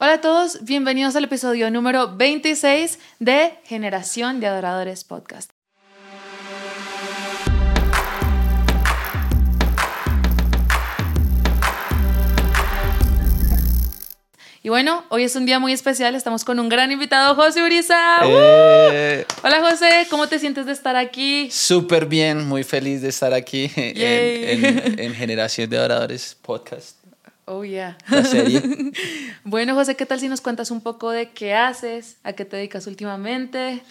Hola a todos, bienvenidos al episodio número 26 de Generación de Adoradores Podcast. Y bueno, hoy es un día muy especial, estamos con un gran invitado, José Uriza. Eh. Hola José, ¿cómo te sientes de estar aquí? Súper bien, muy feliz de estar aquí en, en- en Generación de Adoradores Podcast. Oh, yeah. La serie. bueno, José, ¿qué tal si nos cuentas un poco de qué haces, a qué te dedicas últimamente?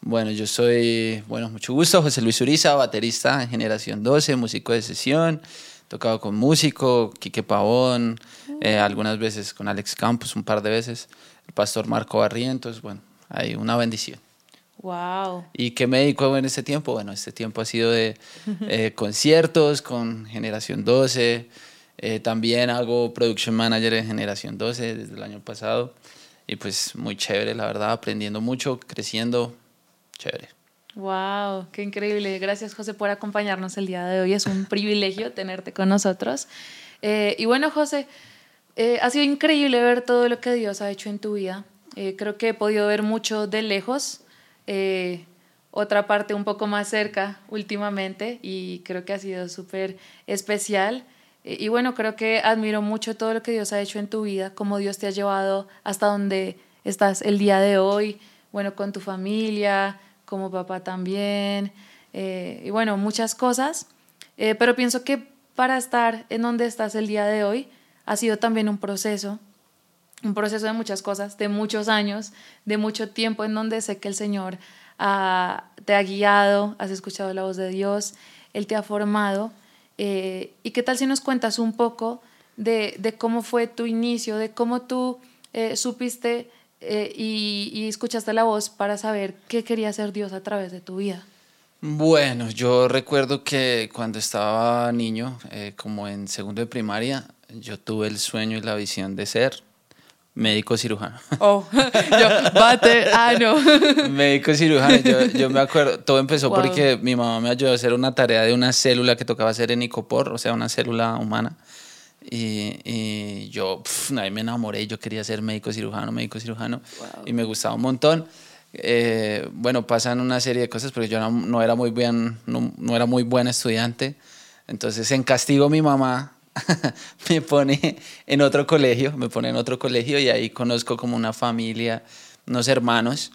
Bueno, yo soy, bueno, mucho gusto, José Luis Uriza, baterista en Generación 12, músico de sesión, tocado con músico, Quique Pavón, eh, algunas veces con Alex Campos, un par de veces, el pastor Marco Barrientos, bueno, hay una bendición. Wow. ¿Y qué me dedico en este tiempo? Bueno, este tiempo ha sido de eh, conciertos con Generación 12. Eh, también hago production manager en Generación 12 desde el año pasado. Y pues muy chévere, la verdad, aprendiendo mucho, creciendo. Chévere. Wow, qué increíble. Gracias José por acompañarnos el día de hoy. Es un privilegio tenerte con nosotros. Eh, y bueno, José, eh, ha sido increíble ver todo lo que Dios ha hecho en tu vida. Eh, creo que he podido ver mucho de lejos, otra parte un poco más cerca últimamente y creo que ha sido súper especial. Y bueno, creo que admiro mucho todo lo que Dios ha hecho en tu vida, cómo Dios te ha llevado hasta donde estás el día de hoy, bueno, con tu familia, como papá también, eh, y bueno, muchas cosas. Eh, pero pienso que para estar en donde estás el día de hoy ha sido también un proceso, un proceso de muchas cosas, de muchos años, de mucho tiempo en donde sé que el Señor ah, te ha guiado, has escuchado la voz de Dios, Él te ha formado. Eh, ¿Y qué tal si nos cuentas un poco de, de cómo fue tu inicio, de cómo tú eh, supiste eh, y, escuchaste la voz para saber qué quería hacer Dios a través de tu vida? Bueno, yo recuerdo que cuando estaba niño, como en segundo de primaria, yo tuve el sueño y la visión de ser médico cirujano. Oh, yo, bate, ah, no. Médico cirujano, yo, yo me acuerdo, todo empezó Wow. porque mi mamá me ayudó a hacer una tarea de una célula que tocaba hacer en icopor, o sea, una célula humana. Y, y yo pf, ahí me enamoré, yo quería ser médico cirujano, médico cirujano, Wow. y me gustaba un montón. Eh, bueno, pasan una serie de cosas, porque yo no, no era muy bien, no, no era muy buen estudiante. Entonces, en castigo, mi mamá me pone en otro colegio, me pone en otro colegio y ahí conozco como una familia, unos hermanos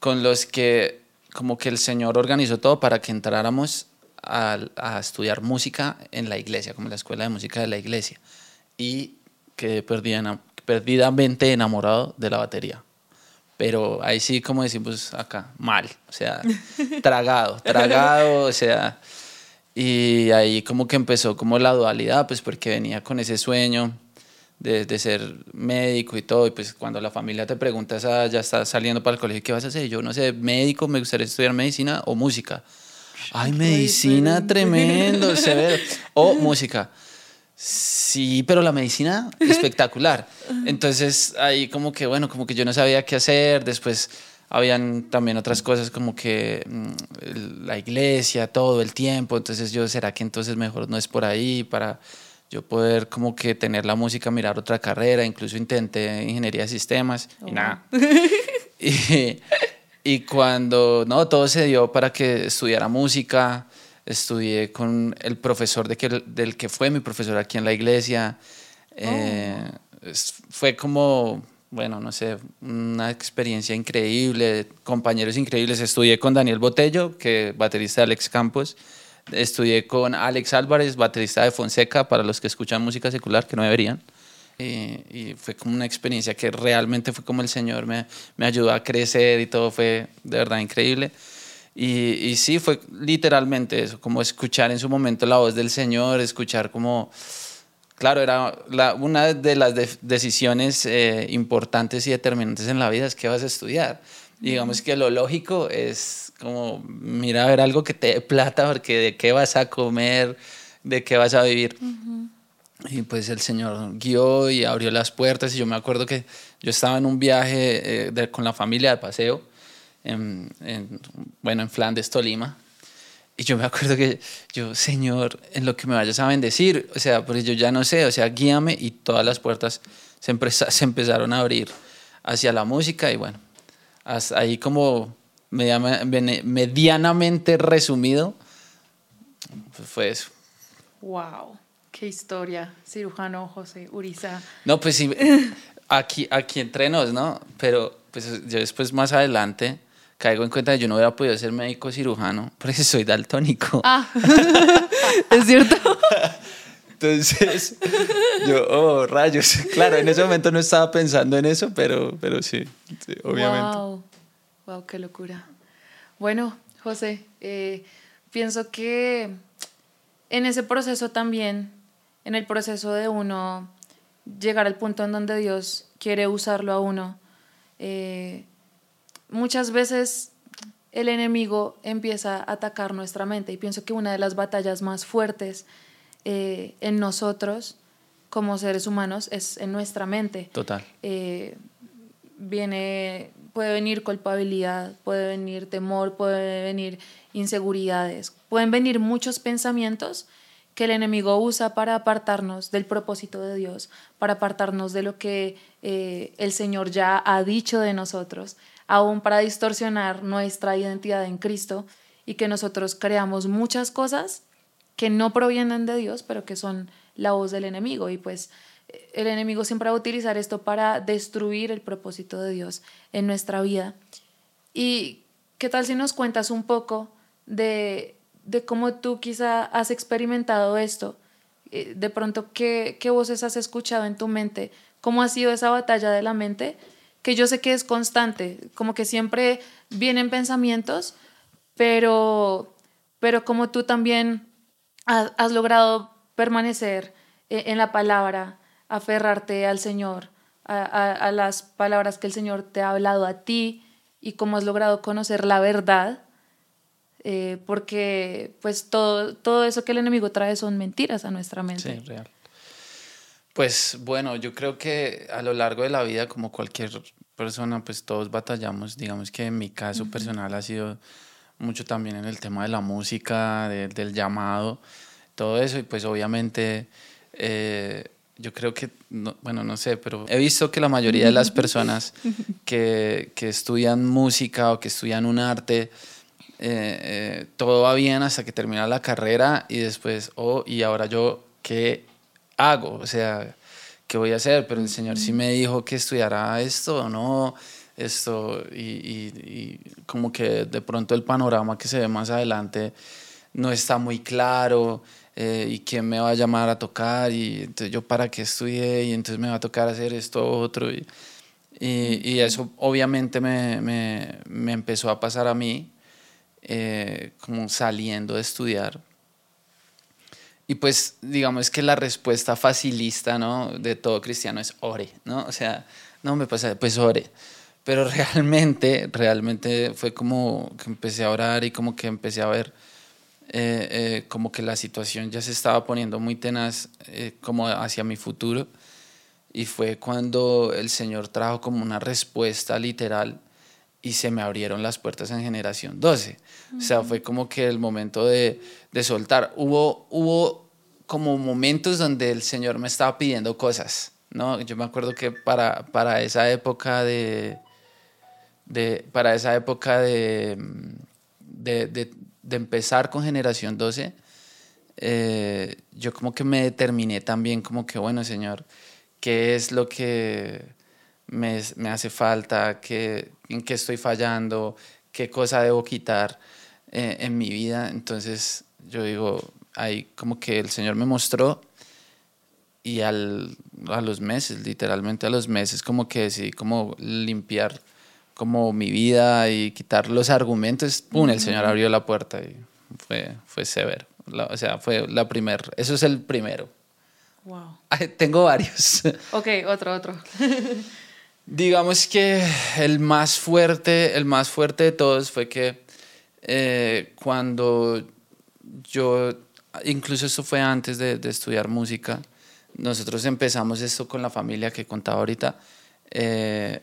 con los que como que el Señor organizó todo para que entráramos a, a estudiar música en la iglesia, como en la escuela de música de la iglesia. Y quedé perdida, perdidamente enamorado de la batería. Pero ahí sí, como decimos acá, mal, o sea, tragado, tragado, o sea, y ahí como que empezó como la dualidad, pues porque venía con ese sueño de, de ser médico y todo, y pues cuando la familia te pregunta, "Ah, ya estás saliendo para el colegio, ¿qué vas a hacer? Yo no sé, médico, me gustaría estudiar medicina o música. Ay, medicina, diferente. tremendo, severo. O música. Sí, pero la medicina, espectacular. Entonces ahí como que, bueno, como que yo no sabía qué hacer. Después habían también otras cosas como que mm, la iglesia, todo el tiempo. Entonces yo, ¿será que entonces mejor no es por ahí para yo poder como que tener la música, mirar otra carrera? Incluso intenté ingeniería de sistemas y nada. Y, y cuando, no, todo se dio para que estudiara música, estudié con el profesor de que, del que fue mi profesor aquí en la iglesia. Eh, es- fue como, bueno, no sé, una experiencia increíble, compañeros increíbles. Estudié con Daniel Botello, que baterista de Alex Campos. Estudié con Alex Álvarez, baterista de Fonseca, para los que escuchan música secular, que no deberían. Y, fue como una experiencia que realmente fue como el Señor me, me ayudó a crecer y todo fue de verdad increíble. Y, y sí, fue literalmente eso, como escuchar en su momento la voz del Señor, escuchar como, claro, era la- una de las de- decisiones eh, importantes y determinantes en la vida es qué vas a estudiar. Y digamos que lo lógico es como, mira, a ver algo que te dé plata, porque de qué vas a comer, de qué vas a vivir. Y pues el Señor guió y abrió las puertas. Y yo me acuerdo que yo estaba en un viaje eh, de- con la familia de paseo, en, en, bueno, en Flandes, Tolima. Y yo me acuerdo que yo, Señor, en lo que me vayas a bendecir, o sea, pues yo ya no sé, o sea, guíame y todas las puertas se, se empezaron a abrir hacia la música y bueno, hasta ahí como medianamente resumido, pues fue eso. ¡Wow! ¡Qué historia! Cirujano José Uriza. No, pues sí, aquí, aquí entre nos, ¿no? Pero pues yo después más adelante caigo en cuenta que yo no hubiera podido ser médico cirujano porque soy daltónico. Ah, es cierto. Entonces, yo, oh, rayos. Claro, en ese momento no estaba pensando en eso, pero, pero sí, obviamente. Wow. wow, qué locura. Bueno, José, eh, pienso que en ese proceso también, en el proceso de uno llegar al punto en donde Dios quiere usarlo a uno, eh, muchas veces el enemigo empieza a atacar nuestra mente y pienso que una de las batallas más fuertes eh, en nosotros como seres humanos es en nuestra mente. Total. Eh, viene, puede venir culpabilidad, puede venir temor, puede venir inseguridades, pueden venir muchos pensamientos que el enemigo usa para apartarnos del propósito de Dios, para apartarnos de lo que eh, el Señor ya ha dicho de nosotros, aún para distorsionar nuestra identidad en Cristo y que nosotros creamos muchas cosas que no provienen de Dios, pero que son la voz del enemigo. Y pues el enemigo siempre va a utilizar esto para destruir el propósito de Dios en nuestra vida. ¿Y qué tal si nos cuentas un poco de de cómo tú quizá has experimentado esto, eh, de pronto qué, qué voces has escuchado en tu mente, cómo ha sido esa batalla de la mente, que yo sé que es constante, como que siempre vienen pensamientos, pero, pero como tú también has, logrado permanecer eh, en la palabra, aferrarte al Señor, a, a, las palabras que el Señor te ha hablado a ti y cómo has logrado conocer la verdad eh, porque pues todo, todo eso que el enemigo trae son mentiras a nuestra mente. Sí, real. Pues bueno, yo creo que a lo largo de la vida, como cualquier persona, pues todos batallamos. Digamos que en mi caso personal ha sido mucho también en el tema de la música, del llamado, todo eso. Y pues obviamente eh, yo creo que, bueno, no sé, pero he visto que la mayoría de las personas que, que estudian música o que estudian un arte, eh, eh, todo va bien hasta que termina la carrera y después, oh, y ahora yo, ¿qué hago? O sea, ¿qué voy a hacer? Pero el Señor sí me dijo que estudiara esto o no, esto, y, como que de pronto el panorama que se ve más adelante no está muy claro. Eh, y quién me va a llamar a tocar y entonces yo para qué estudié y entonces me va a tocar hacer esto otro y, y, eso obviamente me, me, me, empezó a pasar a mí eh, como saliendo de estudiar. Y pues digamos que la respuesta facilista, ¿no? De todo cristiano es ore, ¿no? O sea, no me pasa, pues ore. Pero realmente, realmente fue como que empecé a orar y como que empecé a ver eh, eh, como que la situación ya se estaba poniendo muy tenaz como hacia mi futuro. Y fue cuando el Señor trajo como una respuesta literal y se me abrieron las puertas en generación 12. O sea, fue como que el momento de, de, soltar. Hubo, hubo como momentos donde el Señor me estaba pidiendo cosas, ¿no? Yo me acuerdo que para, para esa época de, de para esa época de, de, empezar con generación 12, eh, yo como que me determiné también como que, bueno, Señor, ¿qué es lo que me, me hace falta, qué, en qué estoy fallando, qué cosa debo quitar eh, en mi vida. Entonces yo digo, ahí como que el Señor me mostró y al, a los meses, literalmente a los meses, como que decidí como limpiar como mi vida y quitar los argumentos, ¡pum! El Señor abrió la puerta y fue, fue severo. o sea, fue la primera, eso es el primero. Wow. tengo varios. Ok, otro, otro. Digamos que el más fuerte, el más fuerte de todos fue que eh, cuando yo, incluso eso fue antes de, estudiar música, nosotros empezamos esto con la familia que contaba ahorita, eh,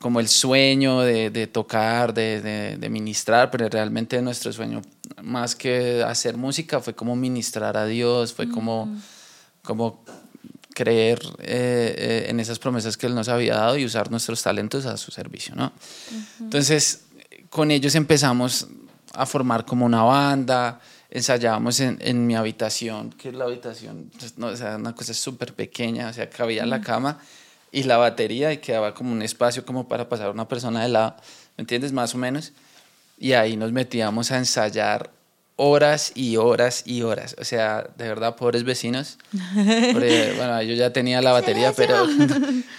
como el sueño de, tocar, de, de, ministrar, pero realmente nuestro sueño, más que hacer música, fue como ministrar a Dios, fue como, como creer eh, eh, en esas promesas que Él nos había dado y usar nuestros talentos a su servicio, ¿no? Entonces, con ellos empezamos a formar como una banda, ensayábamos en, en mi habitación, que es la habitación, pues, no, o sea, una cosa súper pequeña, o sea, cabía la cama y la batería y quedaba como un espacio como para pasar una persona de lado, ¿me entiendes? Más o menos. Y ahí nos metíamos a ensayar horas y horas y horas. O sea, de verdad, pobres vecinos. Porque, bueno, yo ya tenía la batería, pero...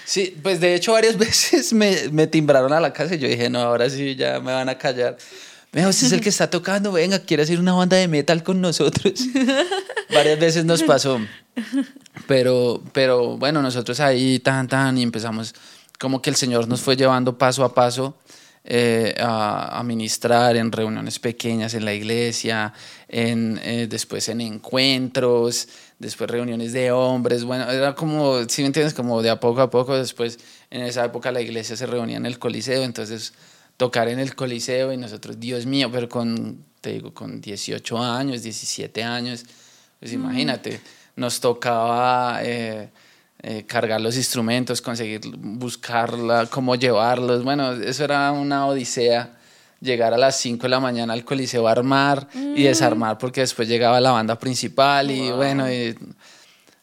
Sí, pues de hecho varias veces me, me timbraron a la casa y yo dije, no, ahora sí ya me van a callar. Vea, usted es el que está tocando, venga, quiere hacer una banda de metal con nosotros. Varias veces nos pasó. Pero, pero bueno, nosotros ahí tan, tan, y empezamos, como que el Señor nos fue llevando paso a paso eh, a, a, ministrar en reuniones pequeñas en la iglesia, en, eh, después en encuentros, después reuniones de hombres. Bueno, era como, si me entiendes, como de a poco a poco. Después, en esa época, la iglesia se reunía en el Coliseo, entonces tocar en el Coliseo y nosotros, Dios mío, pero con, te digo, con 18 años, 17 años, pues imagínate, nos tocaba eh, eh, cargar los instrumentos, conseguir buscarla, cómo llevarlos, bueno, eso era una odisea. Llegar a las 5 de la mañana al Coliseo a armar y desarmar porque después llegaba la banda principal y bueno, y,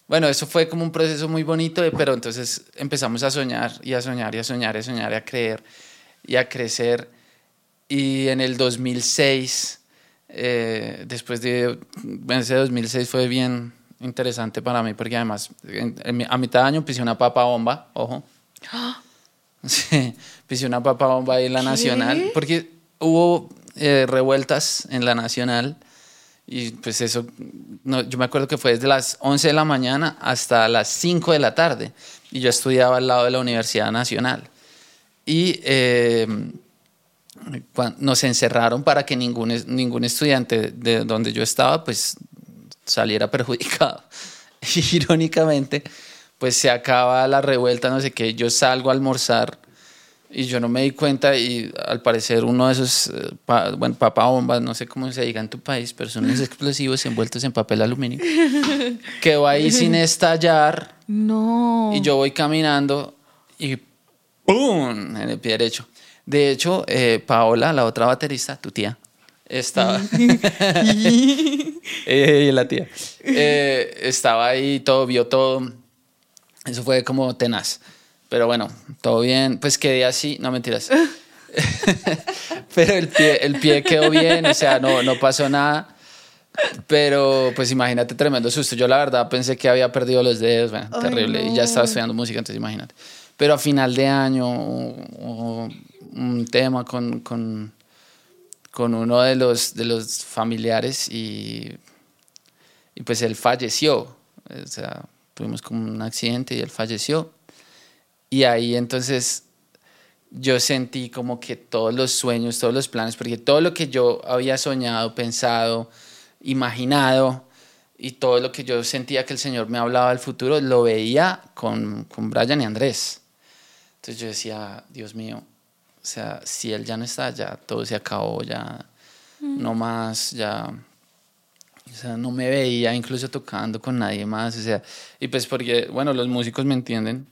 bueno, eso fue como un proceso muy bonito, pero entonces empezamos a soñar y a soñar y a soñar y a soñar y a creer y a crecer. Y en el 2006, eh, después de, ese 2006 fue bien interesante para mí, porque además a mitad de año pisé una papa bomba, ojo. Sí, pisé una papa bomba ahí en la Nacional, porque hubo eh, revueltas en la Nacional. Y pues eso, no, yo me acuerdo que fue desde las 11 de la mañana hasta las 5 de la tarde. Y yo estudiaba al lado de la Universidad Nacional y eh, nos encerraron para que ningún, ningún estudiante de donde yo estaba pues saliera perjudicado. Irónicamente, pues se acaba la revuelta, no sé qué, yo salgo a almorzar y yo no me di cuenta y al parecer uno de esos, eh, bueno, papa bombas, no sé cómo se diga en tu país, pero son unos explosivos envueltos en papel aluminio, quedó ahí sin estallar. No. Y yo voy caminando y ¡pum! en el pie derecho. De hecho, eh, Paola, la otra baterista, tu tía, estaba. y la tía. Eh, estaba ahí, todo, vio todo. Eso fue como tenaz. Pero bueno, todo bien. Pues quedé así, no mentiras. Pero el pie, el pie quedó bien, o sea, no, no pasó nada. Pero pues imagínate, tremendo susto. Yo la verdad pensé que había perdido los dedos, bueno, terrible. Y ya estaba estudiando música, entonces imagínate. Pero a final de año un tema con, con, con, uno de los, de los familiares y, y pues él falleció. O sea, tuvimos como un accidente y él falleció. Y ahí entonces yo sentí como que todos los sueños, todos los planes, porque todo lo que yo había soñado, pensado, imaginado, y todo lo que yo sentía que el Señor me hablaba del futuro, lo veía con, con Brian y Andrés. Entonces yo decía, Dios mío, o sea, si él ya no está, ya todo se acabó, ya no más, ya, o sea, no me veía incluso tocando con nadie más, o sea, y pues porque, bueno, los músicos me entienden,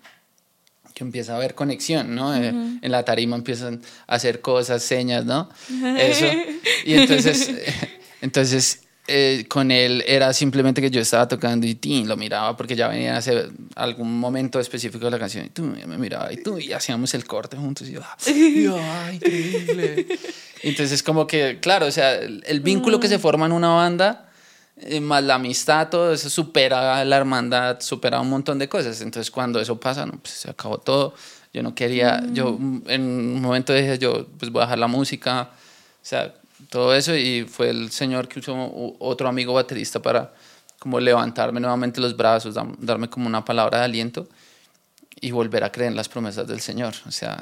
que empieza a haber conexión, ¿no? Eh, en la tarima empiezan a hacer cosas, señas, ¿no? Eso. Y entonces, entonces eh, con él era simplemente que yo estaba tocando y tin, lo miraba porque ya venía hace algún momento específico de la canción y tú me miraba y tú y hacíamos el corte juntos y yo, ah, ¡ay, increíble! Entonces como que, claro, o sea, el, vínculo que se forma en una banda, eh, más la amistad, todo eso supera la hermandad, supera un montón de cosas. Entonces cuando eso pasa, no, pues se acabó todo. Yo no quería, yo en un momento dije, yo pues voy a dejar la música, o sea, todo eso y fue el Señor que usó otro amigo baterista para como levantarme nuevamente los brazos, darme como una palabra de aliento y volver a creer en las promesas del Señor. O sea,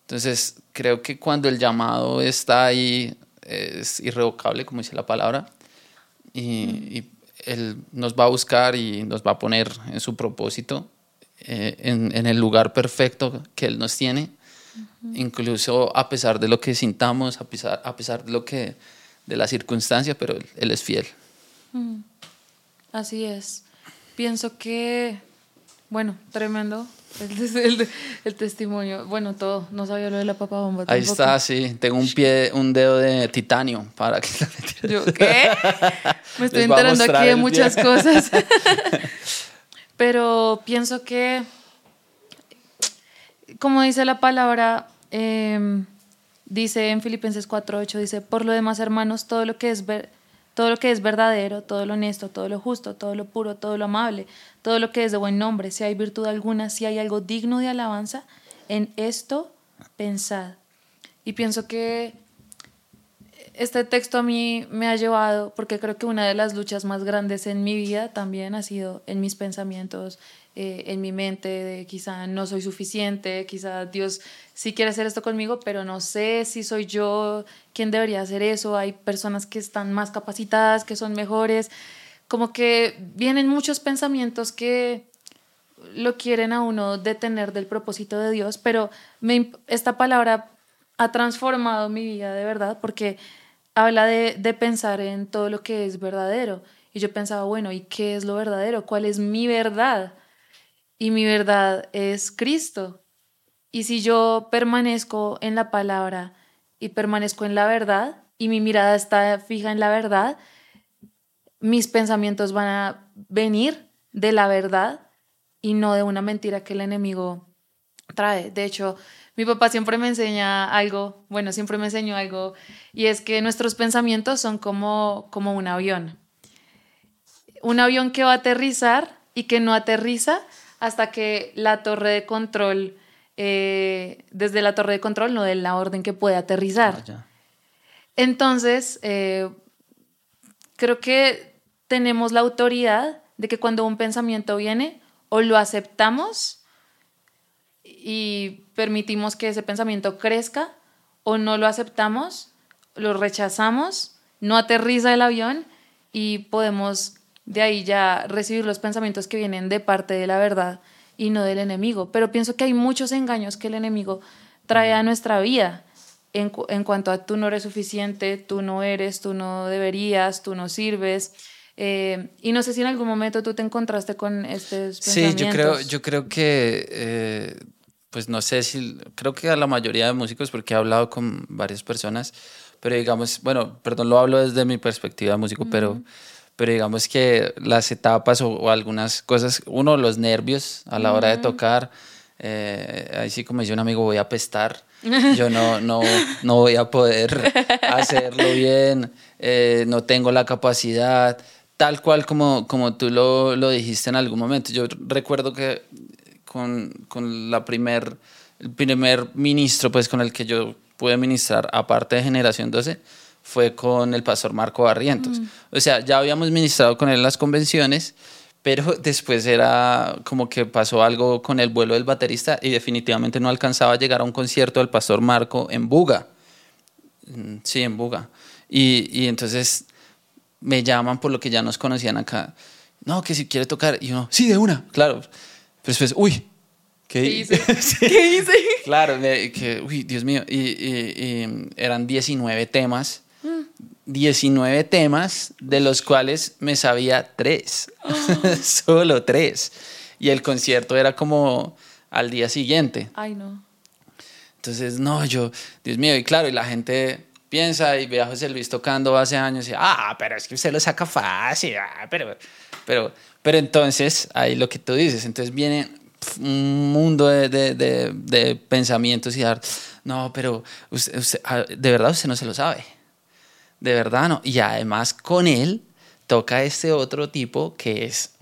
entonces creo que cuando el llamado está ahí es irrevocable, como dice la palabra, y, Él nos va a buscar y nos va a poner en su propósito, eh, en, en, el lugar perfecto que Él nos tiene. Incluso a pesar de lo que sintamos, a pesar, a pesar de lo que de la circunstancia, pero él, es fiel. Así es. Pienso que Bueno, tremendo el, el, testimonio. Bueno, todo. No sabía lo de la papa bomba. Ahí está, sí. Tengo un pie, un dedo de titanio para que ¿Yo qué? Me estoy enterando aquí de muchas cosas. Pero pienso que, como dice la palabra, em, dice en Filipenses 4.8, dice, por lo demás, hermanos, todo lo que es ver todo lo que es verdadero, todo lo honesto, todo lo justo, todo lo puro, todo lo amable, todo lo que es de buen nombre, si hay virtud alguna, si hay algo digno de alabanza, en esto pensad. Y pienso que este texto a mí me ha llevado, porque creo que una de las luchas más grandes en mi vida también ha sido en mis pensamientos, eh, en mi mente de quizá no soy suficiente, quizá Dios sí quiere hacer esto conmigo, pero no sé si soy yo quien debería hacer eso. Hay personas que están más capacitadas, que son mejores. Como que vienen muchos pensamientos que lo quieren a uno detener del propósito de Dios, pero me, esta palabra ha transformado mi vida de verdad porque habla de, de pensar en todo lo que es verdadero. Y yo pensaba, bueno, ¿y qué es lo verdadero? ¿Cuál es mi verdad? Y mi verdad es Cristo. Y si yo permanezco en la palabra y permanezco en la verdad y mi mirada está fija en la verdad, mis pensamientos van a venir de la verdad y no de una mentira que el enemigo trae. De hecho, mi papá siempre me enseña algo, bueno, siempre me enseñó algo, y es que nuestros pensamientos son como, como un avión. Un avión que va a aterrizar y que no aterriza hasta que la torre de control, eh, desde la torre de control no de la orden que puede aterrizar. Ah, Entonces, eh, creo que tenemos la autoridad de que cuando un pensamiento viene, o lo aceptamos y permitimos que ese pensamiento crezca, o no lo aceptamos, lo rechazamos, no aterriza el avión y podemos de ahí ya recibir los pensamientos que vienen de parte de la verdad y no del enemigo. Pero pienso que hay muchos engaños que el enemigo trae a nuestra vida en, en cuanto a tú no eres suficiente, tú no eres, tú no deberías, tú no sirves. Eh, y no sé si en algún momento tú te encontraste con pensamientos. Sí, yo creo, yo creo que, eh, pues no sé si, creo que a la mayoría de músicos, porque he hablado con varias personas, pero digamos, bueno, perdón, lo hablo desde mi perspectiva de músico, pero pero digamos que las etapas o, algunas cosas, uno, los nervios a la hora de tocar, eh, ahí sí como dice un amigo, voy a pestar, yo no, no, no voy a poder hacerlo bien, eh, no tengo la capacidad, tal cual como, como tú lo, lo dijiste en algún momento. Yo recuerdo que con, con la primer, el primer ministro pues, con el que yo pude ministrar, aparte de Generación 12, fue con el pastor Marco Barrientos. Mm. O sea, ya habíamos ministrado con él las convenciones, pero después era como que pasó algo con el vuelo del baterista y definitivamente no alcanzaba a llegar a un concierto del pastor Marco en Buga. Mm, sí, en Buga. Y, y entonces me llaman por lo que ya nos conocían acá. No, que si quiere tocar. Y yo, sí, de una, claro. Pero después, uy, ¿Qué, hice? ¿Qué hice? Claro, que, uy, Dios mío. Y, y, y, eran 19 temas 19 temas, de los cuales me sabía tres, solo tres. Y el concierto era como al día siguiente. Ay, no. Entonces, no, yo, Dios mío, y claro, y la gente piensa y ve a José Luis tocando hace años y, ah, pero es que usted lo saca fácil, ah, pero, pero, pero entonces, ahí lo que tú dices, entonces viene un mundo de, de, de, pensamientos y dar, no, pero ah, de verdad usted no se lo sabe de verdad no. Y además con él toca este otro tipo que es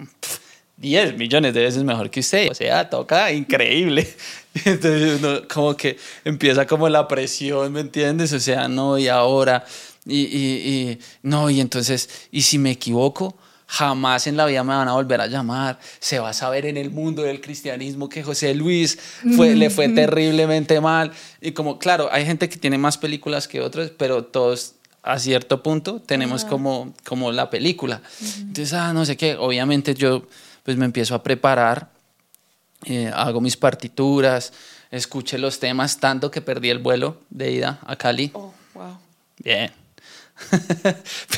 10 millones de veces mejor que usted. O sea, toca increíble. Entonces uno como que empieza como la presión, ¿me entiendes? O sea, no, y ahora, y, y, no, y entonces, y si me equivoco, jamás en la vida me van a volver a llamar. Se va a saber en el mundo del cristianismo que José Luis fue, le fue terriblemente mal. Y como, claro, hay gente que tiene más películas que otros, pero todos a cierto punto tenemos como, como la película. Entonces, ah, no sé qué, obviamente yo pues me empiezo a preparar, eh, hago mis partituras, escuché los temas, tanto que perdí el vuelo de ida a Cali. Oh, wow. Bien.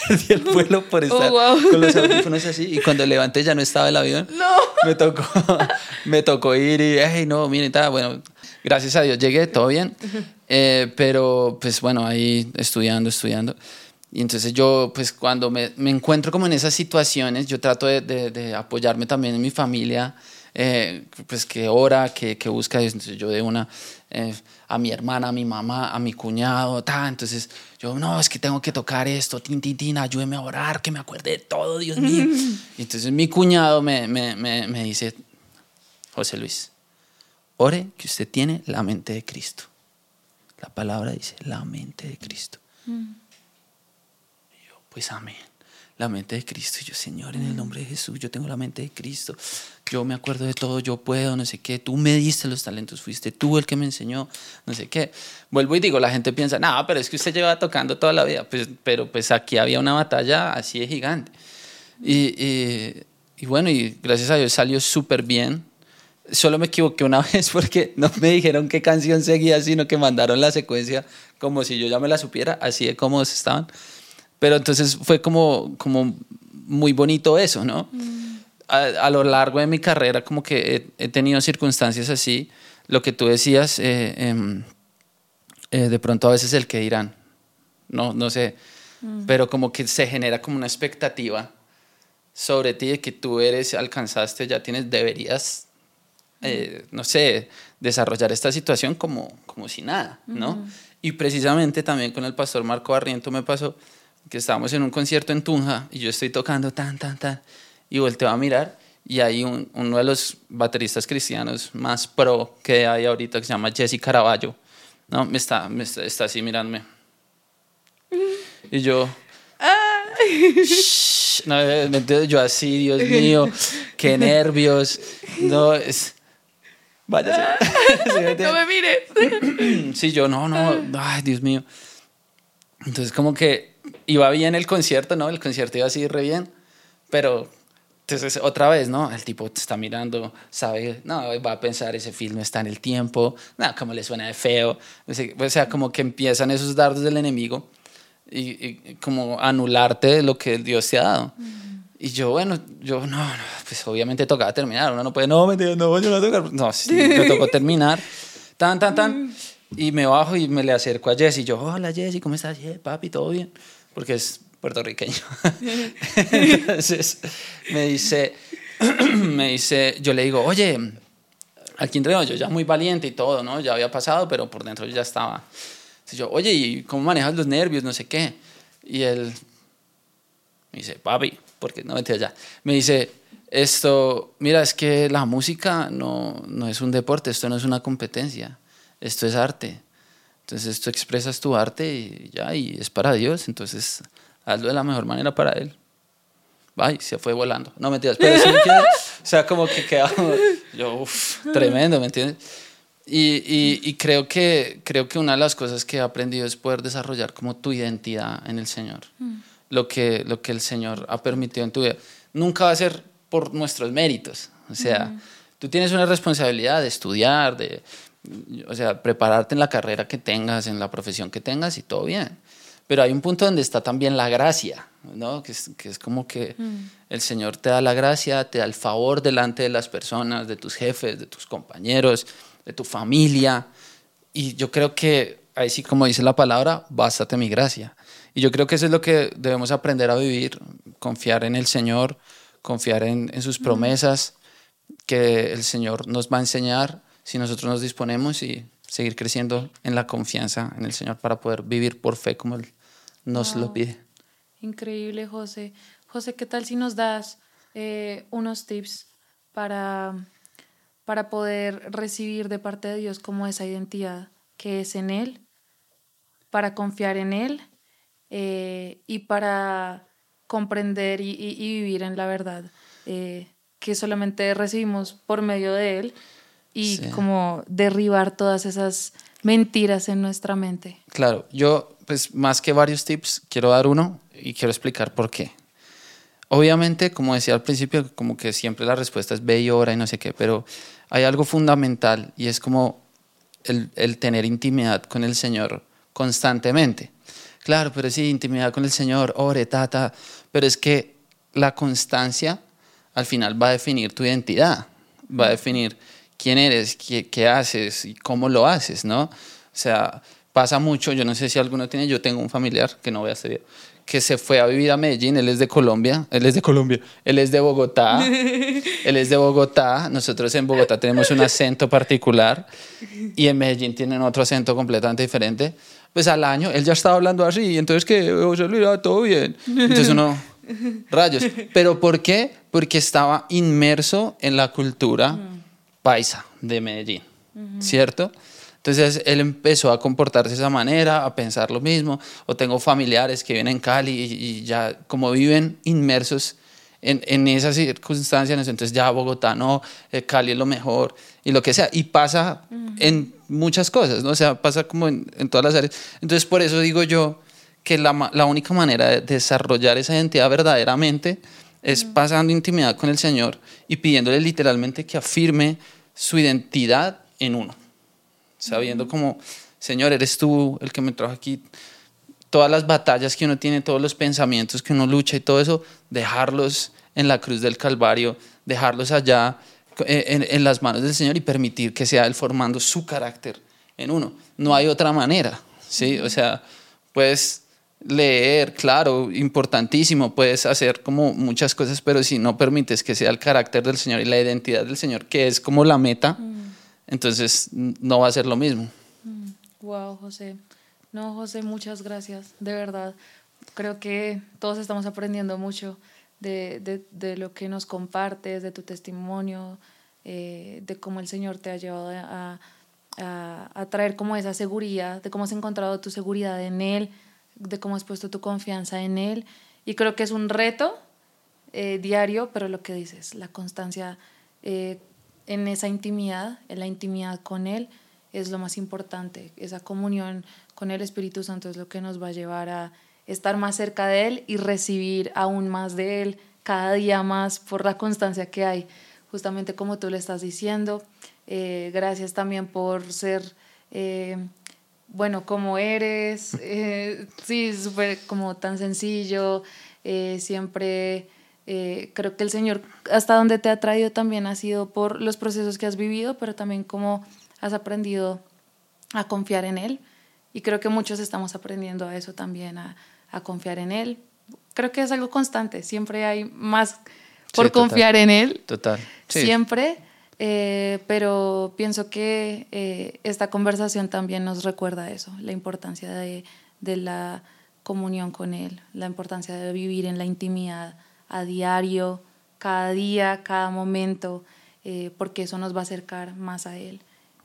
Perdí el vuelo por estar con los audífonos así. Y cuando levanté ya no estaba el avión. No. Me tocó, me tocó ir y, hey, no, miren, está bueno. Gracias a Dios llegué, todo bien. Eh, pero, pues bueno, ahí estudiando, estudiando. Y entonces yo, pues cuando me, me encuentro como en esas situaciones, yo trato de, de, apoyarme también en mi familia, eh, pues que ora, que, que busca Dios. Entonces yo de una eh, a mi hermana, a mi mamá, a mi cuñado, ta. Entonces yo, no, es que tengo que tocar esto, tin, tin, tin, ayúdeme a orar, que me acuerde de todo, Dios mío. y entonces mi cuñado me, me, me, me dice, José Luis, ore que usted tiene la mente de Cristo. La palabra dice, la mente de Cristo. Mm. Y yo, pues amén. La mente de Cristo. Y yo, Señor, en el nombre de Jesús, yo tengo la mente de Cristo. Yo me acuerdo de todo, yo puedo, no sé qué. Tú me diste los talentos, fuiste tú el que me enseñó, no sé qué. Vuelvo y digo, la gente piensa, no, pero es que usted lleva tocando toda la vida. Pues, pero pues aquí había una batalla así de gigante. Y, y, bueno, y gracias a Dios salió súper bien solo me equivoqué una vez porque no me dijeron qué canción seguía, sino que mandaron la secuencia como si yo ya me la supiera, así de cómodos estaban. Pero entonces fue como, como muy bonito eso, ¿no? Mm. A, lo largo de mi carrera como que he, tenido circunstancias así, lo que tú decías, eh, em, eh, de pronto a veces el que dirán, no, no sé, mm. pero como que se genera como una expectativa sobre ti de que tú eres, alcanzaste, ya tienes, deberías eh, no sé, desarrollar esta situación como, como si nada, ¿no? Y precisamente también con el pastor Marco Barriento me pasó que estábamos en un concierto en Tunja y yo estoy tocando tan, tan, tan, y volteo a mirar y hay uno de los bateristas cristianos más pro que hay ahorita que se llama Jesse Caraballo, ¿no? Me está, me está, así mirándome. Y yo... no, yo así, Dios mío, qué nervios. No, es, Vaya. no me mires. sí, yo, no, no, ay, Dios mío. Entonces, como que iba bien el concierto, ¿no? El concierto iba así re bien, pero entonces otra vez, ¿no? El tipo te está mirando, sabe, no, va a pensar, ese film está en el tiempo, no, como le suena de feo. O sea, como que empiezan esos dardos del enemigo y, como anularte lo que Dios te ha dado. Y yo, bueno, yo, no, no, pues obviamente tocaba terminar. Uno no puede, no, mentira, no, yo no tocar. No, sí, me tocó terminar. Tan, tan, tan. Y me bajo y me le acerco a Jesse. Y yo, hola Jesse, ¿cómo estás? Yeah, papi, ¿todo bien? Porque es puertorriqueño. Entonces me dice, me dice, yo le digo, oye, aquí entre yo ya muy valiente y todo, ¿no? Ya había pasado, pero por dentro yo ya estaba. Entonces yo, oye, ¿y cómo manejas los nervios? No sé qué. Y él me dice, papi, porque no mentira ya. Me dice, esto, mira, es que la música no, no es un deporte, esto no es una competencia, esto es arte. Entonces tú expresas tu arte y ya, y es para Dios, entonces hazlo de la mejor manera para Él. Ay, se fue volando. No mentiras, pero sí que, o sea, como que quedamos, yo, uff, tremendo, ¿me entiendes? Y, y, y, creo, que, creo que una de las cosas que he aprendido es poder desarrollar como tu identidad en el Señor. Mm lo que, lo que el Señor ha permitido en tu vida. Nunca va a ser por nuestros méritos. O sea, tú tienes una responsabilidad de estudiar, de, o sea, prepararte en la carrera que tengas, en la profesión que tengas y todo bien. Pero hay un punto donde está también la gracia, ¿no? Que es, que es como que el Señor te da la gracia, te da el favor delante de las personas, de tus jefes, de tus compañeros, de tu familia. Y yo creo que ahí sí, como dice la palabra, bástate mi gracia. Y yo creo que eso es lo que debemos aprender a vivir, confiar en el Señor, confiar en, en sus promesas, que el Señor nos va a enseñar si nosotros nos disponemos y seguir creciendo en la confianza en el Señor para poder vivir por fe como Él nos lo pide. Increíble, José. José, ¿qué tal si nos das eh, unos tips para, para poder recibir de parte de Dios como esa identidad que es en Él, para confiar en Él eh, y para comprender y, vivir en la verdad eh, que solamente recibimos por medio de Él y como derribar todas esas mentiras en nuestra mente. Claro, yo pues más que varios tips quiero dar uno y quiero explicar por qué. Obviamente, como decía al principio, como que siempre la respuesta es ve y ora y no sé qué, pero hay algo fundamental y es como el, el tener intimidad con el Señor constantemente. claro, pero sí, intimidad con el Señor, ore, tata, pero es que la constancia al final va a definir tu identidad, va a definir quién eres, qué, qué haces y cómo lo haces, ¿no? O sea, pasa mucho, yo no sé si alguno tiene, yo tengo un familiar que no voy a hacer que se fue a vivir a Medellín, él es de Colombia, él es de Colombia, él es de Bogotá, él es de Bogotá, nosotros en Bogotá tenemos un acento particular y en Medellín tienen otro acento completamente diferente, pues al año él ya estaba hablando así, entonces que José Luis, todo bien, entonces uno, rayos, pero ¿por qué? Porque estaba inmerso en la cultura paisa de Medellín, ¿cierto? Entonces él empezó a comportarse de esa manera, a pensar lo mismo. O tengo familiares que viven en Cali y, ya como viven inmersos en, en esas circunstancias, entonces ya Bogotá no, eh, Cali es lo mejor y lo que sea. Y pasa en muchas cosas, ¿no? O sea, pasa como en, en, todas las áreas. Entonces por eso digo yo que la, la única manera de desarrollar esa identidad verdaderamente es pasando intimidad con el Señor y pidiéndole literalmente que afirme su identidad en uno sabiendo como, Señor, eres tú el que me trajo aquí. Todas las batallas que uno tiene, todos los pensamientos que uno lucha y todo eso, dejarlos en la cruz del Calvario, dejarlos allá eh, en, las manos del Señor y permitir que sea Él formando su carácter en uno. No hay otra manera, ¿sí? O sea, puedes leer, claro, importantísimo, puedes hacer como muchas cosas, pero si no permites que sea el carácter del Señor y la identidad del Señor, que es como la meta, entonces no va a ser lo mismo. Wow, mm, José. No, José, muchas gracias, de verdad. Creo que todos estamos aprendiendo mucho de, de, lo que nos compartes, de tu testimonio, eh, de cómo el Señor te ha llevado a, a, a, traer como esa seguridad, de cómo has encontrado tu seguridad en Él, de cómo has puesto tu confianza en Él. Y creo que es un reto eh, diario, pero lo que dices, la constancia eh, en esa intimidad, en la intimidad con Él, es lo más importante. Esa comunión con el Espíritu Santo es lo que nos va a llevar a estar más cerca de Él y recibir aún más de Él cada día más por la constancia que hay, justamente como tú le estás diciendo. Eh, gracias también por ser, bueno, como eres, eh, sí, súper como tan sencillo, siempre eh, creo que el Señor hasta donde te ha traído también ha sido por los procesos que has vivido, pero también cómo has aprendido a confiar en Él. Y creo que muchos estamos aprendiendo a eso también, a, a confiar en Él. Creo que es algo constante, siempre hay más por confiar en Él. Total. Siempre. Eh, pero pienso que eh, esta conversación también nos recuerda eso, la importancia de, de la comunión con Él, la importancia de vivir en la intimidad a diario, cada día, cada momento, eh, porque eso nos va a acercar más a Él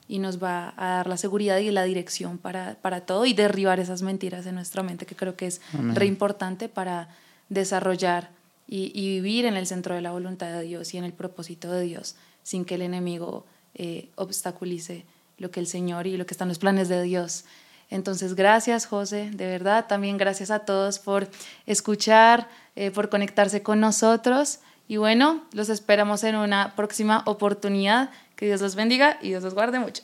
y nos va a dar la seguridad y la dirección para, para todo y derribar esas mentiras en nuestra mente, que creo que es re importante para desarrollar y, y, vivir en el centro de la voluntad de Dios y en el propósito de Dios, sin que el enemigo eh, obstaculice lo que el Señor y lo que están los planes de Dios. Entonces, gracias José, de verdad. También gracias a todos por escuchar, eh, por conectarse con nosotros. Y bueno, los esperamos en una próxima oportunidad. Que Dios los bendiga y Dios los guarde mucho.